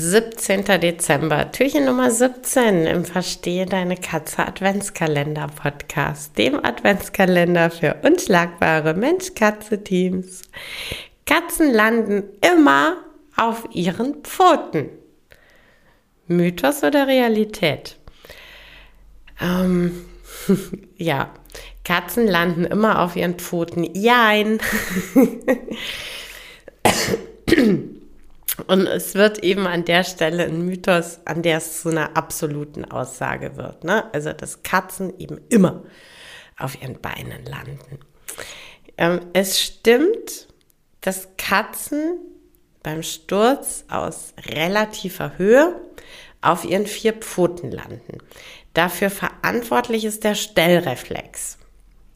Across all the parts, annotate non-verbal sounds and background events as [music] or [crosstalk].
17. Dezember, Türchen Nummer 17 im Verstehe deine Katze Adventskalender Podcast, dem Adventskalender für unschlagbare Mensch-Katze-Teams. Katzen landen immer auf ihren Pfoten. Mythos oder Realität? Ähm, [laughs] ja, Katzen landen immer auf ihren Pfoten. Jein. [laughs] Und es wird eben an der Stelle ein Mythos, an der es zu einer absoluten Aussage wird. Ne? Also, dass Katzen eben immer auf ihren Beinen landen. Ähm, es stimmt, dass Katzen beim Sturz aus relativer Höhe auf ihren vier Pfoten landen. Dafür verantwortlich ist der Stellreflex.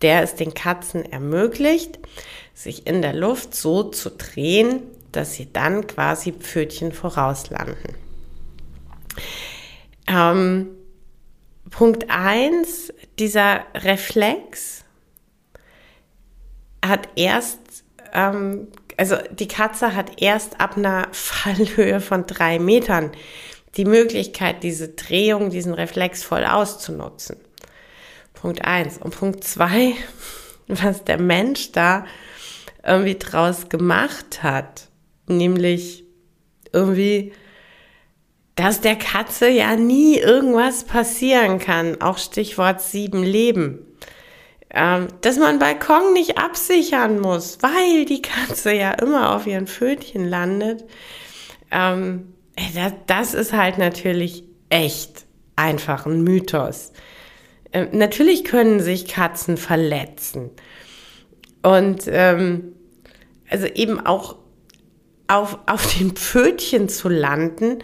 Der es den Katzen ermöglicht, sich in der Luft so zu drehen, dass sie dann quasi Pfötchen vorauslanden. Ähm, Punkt 1, dieser Reflex hat erst, ähm, also die Katze hat erst ab einer [laughs] Fallhöhe von drei Metern die Möglichkeit, diese Drehung, diesen Reflex voll auszunutzen. Punkt 1. Und Punkt 2, [laughs] was der Mensch da irgendwie draus gemacht hat, nämlich irgendwie, dass der Katze ja nie irgendwas passieren kann, auch Stichwort sieben Leben. Ähm, dass man Balkon nicht absichern muss, weil die Katze ja immer auf ihren Pfötchen landet. Ähm, das, das ist halt natürlich echt einfach ein Mythos. Ähm, natürlich können sich Katzen verletzen. Und ähm, also eben auch auf, auf den Pfötchen zu landen,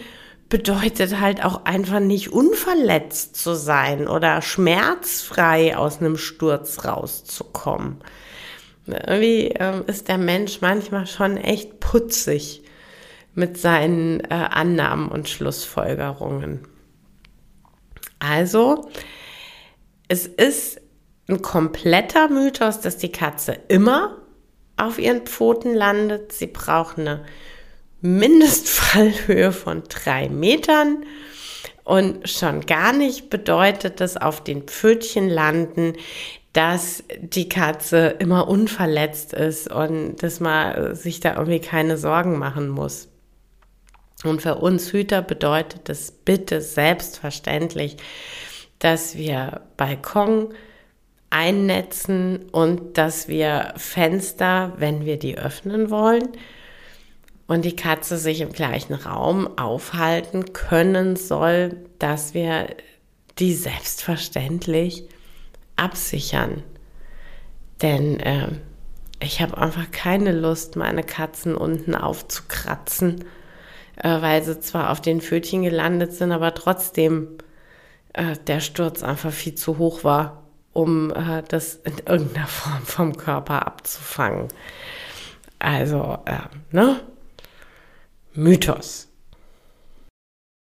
bedeutet halt auch einfach nicht unverletzt zu sein oder schmerzfrei aus einem Sturz rauszukommen. Irgendwie ähm, ist der Mensch manchmal schon echt putzig mit seinen äh, Annahmen und Schlussfolgerungen. Also, es ist ein kompletter Mythos, dass die Katze immer auf ihren Pfoten landet. Sie braucht eine Mindestfallhöhe von drei Metern. Und schon gar nicht bedeutet das auf den Pfötchen landen, dass die Katze immer unverletzt ist und dass man sich da irgendwie keine Sorgen machen muss. Und für uns Hüter bedeutet das bitte selbstverständlich, dass wir Balkon, einnetzen und dass wir Fenster, wenn wir die öffnen wollen, und die Katze sich im gleichen Raum aufhalten können soll, dass wir die selbstverständlich absichern. Denn äh, ich habe einfach keine Lust, meine Katzen unten aufzukratzen, äh, weil sie zwar auf den Pfötchen gelandet sind, aber trotzdem äh, der Sturz einfach viel zu hoch war um äh, das in irgendeiner Form vom Körper abzufangen. Also, äh, ne? Mythos.